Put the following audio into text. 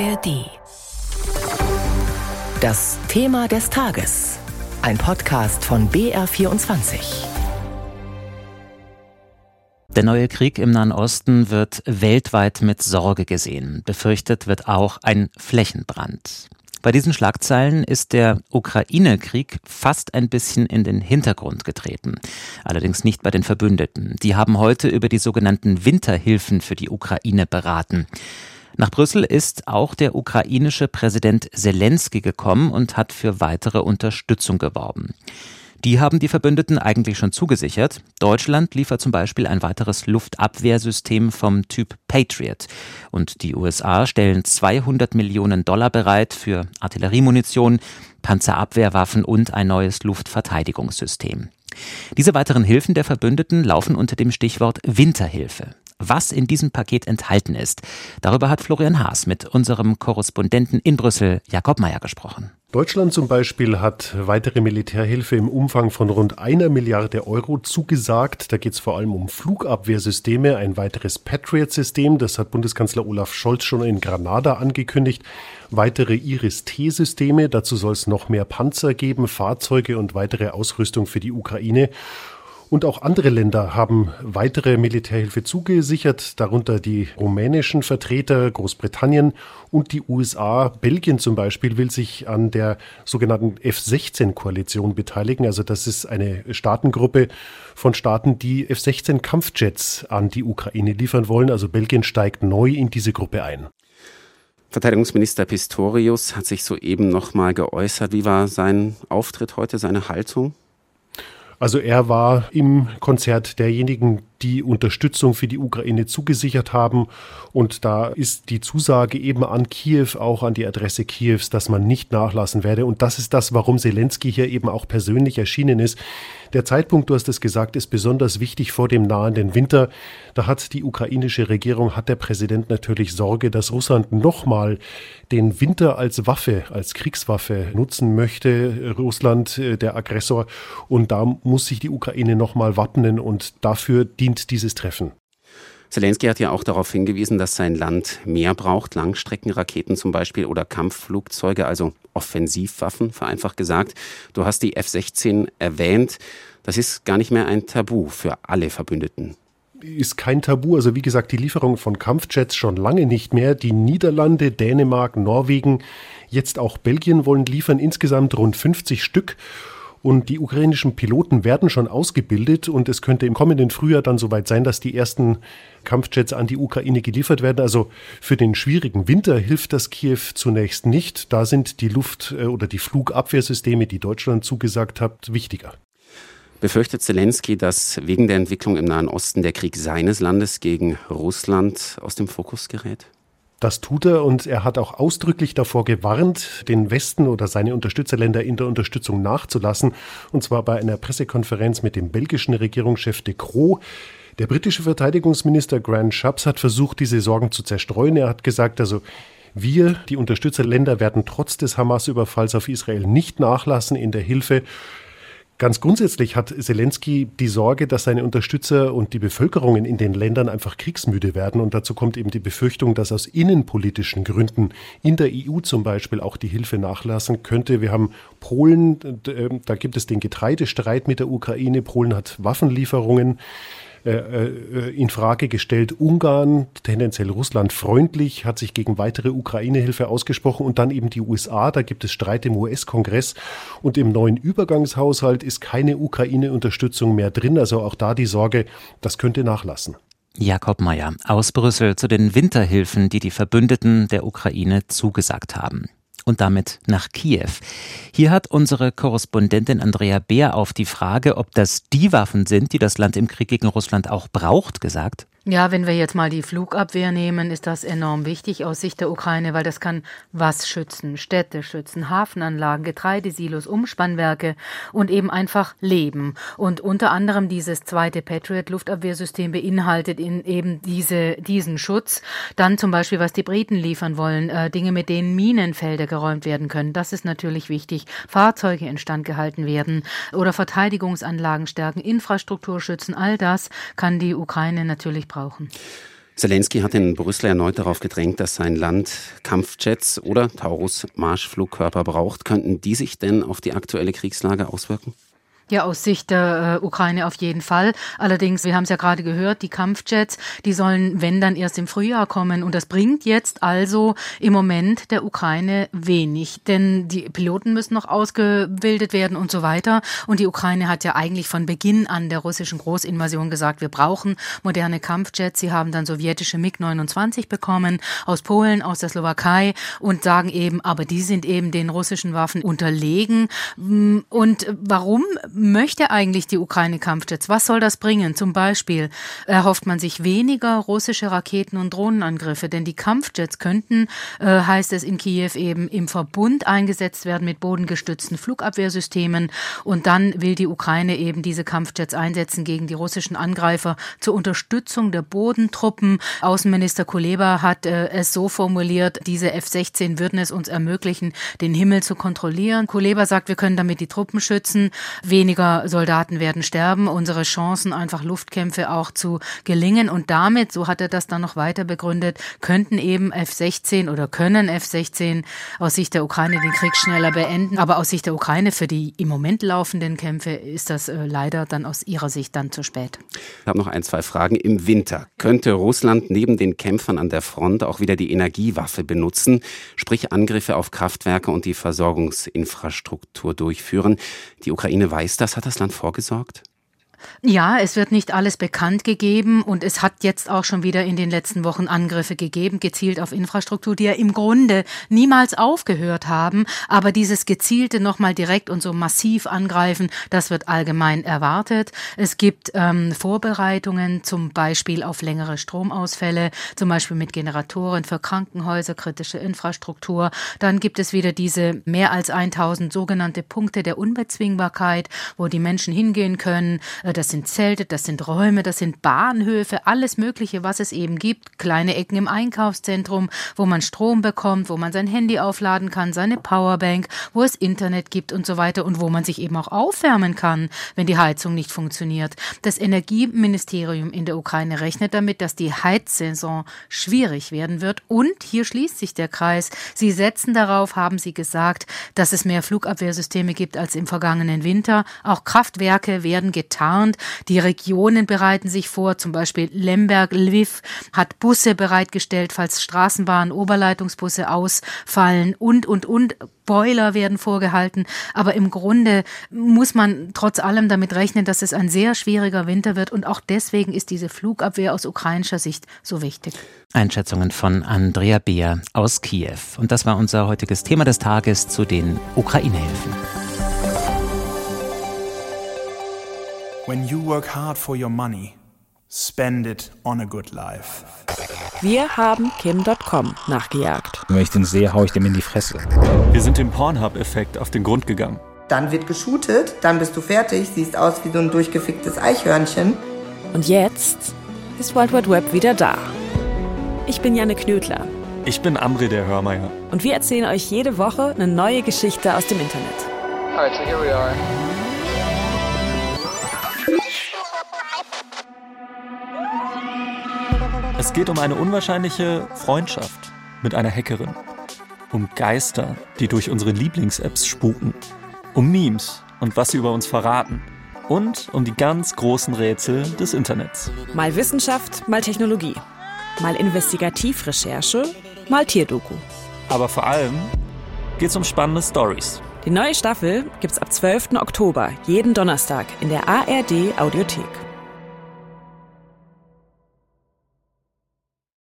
ARD. Das Thema des Tages. Ein Podcast von BR24. Der neue Krieg im Nahen Osten wird weltweit mit Sorge gesehen. Befürchtet wird auch ein Flächenbrand. Bei diesen Schlagzeilen ist der Ukraine-Krieg fast ein bisschen in den Hintergrund getreten. Allerdings nicht bei den Verbündeten. Die haben heute über die sogenannten Winterhilfen für die Ukraine beraten. Nach Brüssel ist auch der ukrainische Präsident Zelensky gekommen und hat für weitere Unterstützung geworben. Die haben die Verbündeten eigentlich schon zugesichert. Deutschland liefert zum Beispiel ein weiteres Luftabwehrsystem vom Typ Patriot. Und die USA stellen 200 Millionen Dollar bereit für Artilleriemunition, Panzerabwehrwaffen und ein neues Luftverteidigungssystem. Diese weiteren Hilfen der Verbündeten laufen unter dem Stichwort Winterhilfe was in diesem Paket enthalten ist. Darüber hat Florian Haas mit unserem Korrespondenten in Brüssel, Jakob Mayer, gesprochen. Deutschland zum Beispiel hat weitere Militärhilfe im Umfang von rund einer Milliarde Euro zugesagt. Da geht es vor allem um Flugabwehrsysteme, ein weiteres Patriot-System, das hat Bundeskanzler Olaf Scholz schon in Granada angekündigt, weitere Iris-T-Systeme, dazu soll es noch mehr Panzer geben, Fahrzeuge und weitere Ausrüstung für die Ukraine. Und auch andere Länder haben weitere Militärhilfe zugesichert, darunter die rumänischen Vertreter, Großbritannien und die USA. Belgien zum Beispiel will sich an der sogenannten F-16-Koalition beteiligen. Also das ist eine Staatengruppe von Staaten, die F-16-Kampfjets an die Ukraine liefern wollen. Also Belgien steigt neu in diese Gruppe ein. Verteidigungsminister Pistorius hat sich soeben noch mal geäußert. Wie war sein Auftritt heute, seine Haltung? Also er war im Konzert derjenigen, die Unterstützung für die Ukraine zugesichert haben. Und da ist die Zusage eben an Kiew, auch an die Adresse Kiews, dass man nicht nachlassen werde. Und das ist das, warum Zelensky hier eben auch persönlich erschienen ist. Der Zeitpunkt, du hast es gesagt, ist besonders wichtig vor dem nahenden Winter. Da hat die ukrainische Regierung, hat der Präsident natürlich Sorge, dass Russland nochmal den Winter als Waffe, als Kriegswaffe nutzen möchte. Russland, äh, der Aggressor. Und da muss sich die Ukraine nochmal wappnen und dafür dient dient dieses Treffen? Zelensky hat ja auch darauf hingewiesen, dass sein Land mehr braucht, Langstreckenraketen zum Beispiel oder Kampfflugzeuge, also Offensivwaffen, vereinfacht gesagt. Du hast die F-16 erwähnt. Das ist gar nicht mehr ein Tabu für alle Verbündeten ist kein Tabu. Also wie gesagt, die Lieferung von Kampfjets schon lange nicht mehr. Die Niederlande, Dänemark, Norwegen, jetzt auch Belgien wollen liefern insgesamt rund 50 Stück. Und die ukrainischen Piloten werden schon ausgebildet und es könnte im kommenden Frühjahr dann soweit sein, dass die ersten Kampfjets an die Ukraine geliefert werden. Also für den schwierigen Winter hilft das Kiew zunächst nicht. Da sind die Luft- äh, oder die Flugabwehrsysteme, die Deutschland zugesagt hat, wichtiger. Befürchtet Zelensky, dass wegen der Entwicklung im Nahen Osten der Krieg seines Landes gegen Russland aus dem Fokus gerät? Das tut er und er hat auch ausdrücklich davor gewarnt, den Westen oder seine Unterstützerländer in der Unterstützung nachzulassen. Und zwar bei einer Pressekonferenz mit dem belgischen Regierungschef de Croo. Der britische Verteidigungsminister Grant Shapps hat versucht, diese Sorgen zu zerstreuen. Er hat gesagt, also wir, die Unterstützerländer, werden trotz des Hamas-Überfalls auf Israel nicht nachlassen in der Hilfe. Ganz grundsätzlich hat Zelensky die Sorge, dass seine Unterstützer und die Bevölkerungen in den Ländern einfach kriegsmüde werden. Und dazu kommt eben die Befürchtung, dass aus innenpolitischen Gründen in der EU zum Beispiel auch die Hilfe nachlassen könnte. Wir haben Polen, da gibt es den Getreidestreit mit der Ukraine. Polen hat Waffenlieferungen äh, äh, in Frage gestellt. Ungarn, tendenziell Russland freundlich, hat sich gegen weitere Ukraine-Hilfe ausgesprochen und dann eben die USA. Da gibt es Streit im US-Kongress und im neuen Übergangshaushalt ist keine Ukraine-Unterstützung mehr drin. Also auch da die Sorge, das könnte nachlassen. Jakob Mayer aus Brüssel zu den Winterhilfen, die die Verbündeten der Ukraine zugesagt haben und damit nach Kiew. Hier hat unsere Korrespondentin Andrea Beer auf die Frage, ob das die Waffen sind, die das Land im Krieg gegen Russland auch braucht, gesagt. Ja, wenn wir jetzt mal die Flugabwehr nehmen, ist das enorm wichtig aus Sicht der Ukraine, weil das kann was schützen, Städte schützen, Hafenanlagen, Getreidesilos, Umspannwerke und eben einfach Leben. Und unter anderem dieses zweite Patriot-Luftabwehrsystem beinhaltet in eben diese, diesen Schutz. Dann zum Beispiel, was die Briten liefern wollen, äh, Dinge, mit denen Minenfelder geräumt werden können. Das ist natürlich wichtig. Fahrzeuge instand gehalten werden oder Verteidigungsanlagen stärken, Infrastruktur schützen. All das kann die Ukraine natürlich brauchen. Zelensky hat in Brüssel erneut darauf gedrängt, dass sein Land Kampfjets oder Taurus-Marschflugkörper braucht. Könnten die sich denn auf die aktuelle Kriegslage auswirken? Ja, aus Sicht der äh, Ukraine auf jeden Fall. Allerdings, wir haben es ja gerade gehört, die Kampfjets, die sollen, wenn dann erst im Frühjahr kommen. Und das bringt jetzt also im Moment der Ukraine wenig. Denn die Piloten müssen noch ausgebildet werden und so weiter. Und die Ukraine hat ja eigentlich von Beginn an der russischen Großinvasion gesagt, wir brauchen moderne Kampfjets. Sie haben dann sowjetische MiG-29 bekommen aus Polen, aus der Slowakei und sagen eben, aber die sind eben den russischen Waffen unterlegen. Und warum möchte eigentlich die Ukraine Kampfjets? Was soll das bringen? Zum Beispiel erhofft man sich weniger russische Raketen- und Drohnenangriffe, denn die Kampfjets könnten, äh, heißt es in Kiew eben, im Verbund eingesetzt werden mit bodengestützten Flugabwehrsystemen. Und dann will die Ukraine eben diese Kampfjets einsetzen gegen die russischen Angreifer zur Unterstützung der Bodentruppen. Außenminister Kuleba hat äh, es so formuliert, diese F-16 würden es uns ermöglichen, den Himmel zu kontrollieren. Kuleba sagt, wir können damit die Truppen schützen. Wen weniger Soldaten werden sterben, unsere Chancen, einfach Luftkämpfe auch zu gelingen. Und damit, so hat er das dann noch weiter begründet, könnten eben F-16 oder können F-16 aus Sicht der Ukraine den Krieg schneller beenden. Aber aus Sicht der Ukraine für die im Moment laufenden Kämpfe ist das äh, leider dann aus ihrer Sicht dann zu spät. Ich habe noch ein, zwei Fragen. Im Winter könnte Russland neben den Kämpfern an der Front auch wieder die Energiewaffe benutzen, sprich Angriffe auf Kraftwerke und die Versorgungsinfrastruktur durchführen. Die Ukraine weiß Weiß das? Hat das Land vorgesorgt? Ja, es wird nicht alles bekannt gegeben und es hat jetzt auch schon wieder in den letzten Wochen Angriffe gegeben, gezielt auf Infrastruktur, die ja im Grunde niemals aufgehört haben. Aber dieses gezielte nochmal direkt und so massiv angreifen, das wird allgemein erwartet. Es gibt ähm, Vorbereitungen zum Beispiel auf längere Stromausfälle, zum Beispiel mit Generatoren für Krankenhäuser, kritische Infrastruktur. Dann gibt es wieder diese mehr als 1000 sogenannte Punkte der Unbezwingbarkeit, wo die Menschen hingehen können äh, das sind Zelte, das sind Räume, das sind Bahnhöfe, alles Mögliche, was es eben gibt. Kleine Ecken im Einkaufszentrum, wo man Strom bekommt, wo man sein Handy aufladen kann, seine Powerbank, wo es Internet gibt und so weiter und wo man sich eben auch aufwärmen kann, wenn die Heizung nicht funktioniert. Das Energieministerium in der Ukraine rechnet damit, dass die Heizsaison schwierig werden wird und hier schließt sich der Kreis. Sie setzen darauf, haben sie gesagt, dass es mehr Flugabwehrsysteme gibt als im vergangenen Winter. Auch Kraftwerke werden getarnt geplant. Die Regionen bereiten sich vor, zum Beispiel Lemberg, Lviv hat Busse bereitgestellt, falls Straßenbahnen, Oberleitungsbusse ausfallen und, und, und. Boiler werden vorgehalten. Aber im Grunde muss man trotz allem damit rechnen, dass es ein sehr schwieriger Winter wird. Und auch deswegen ist diese Flugabwehr aus ukrainischer Sicht so wichtig. Einschätzungen von Andrea Beer aus Kiew. Und das war unser heutiges Thema des Tages zu den Ukraine-Hilfen. When you work hard for your money, spend it on a good life. Wir haben Kim.com nachgejagt. Wenn ich den sehe, hau ich dem in die Fresse. Wir sind dem Pornhub-Effekt auf den Grund gegangen. Dann wird geshootet, dann bist du fertig, siehst aus wie so ein durchgeficktes Eichhörnchen. Und jetzt ist World Wide Web wieder da. Ich bin Janne Knödler. Ich bin Amri der Hörmeier. Und wir erzählen euch jede Woche eine neue Geschichte aus dem Internet. Alright, so here we are. Es geht um eine unwahrscheinliche Freundschaft mit einer Hackerin. Um Geister, die durch unsere Lieblings-Apps spuken. Um Memes und was sie über uns verraten. Und um die ganz großen Rätsel des Internets. Mal Wissenschaft, mal Technologie. Mal Investigativrecherche, mal Tierdoku. Aber vor allem geht es um spannende Stories. Die neue Staffel gibt's ab 12. Oktober jeden Donnerstag in der ARD Audiothek.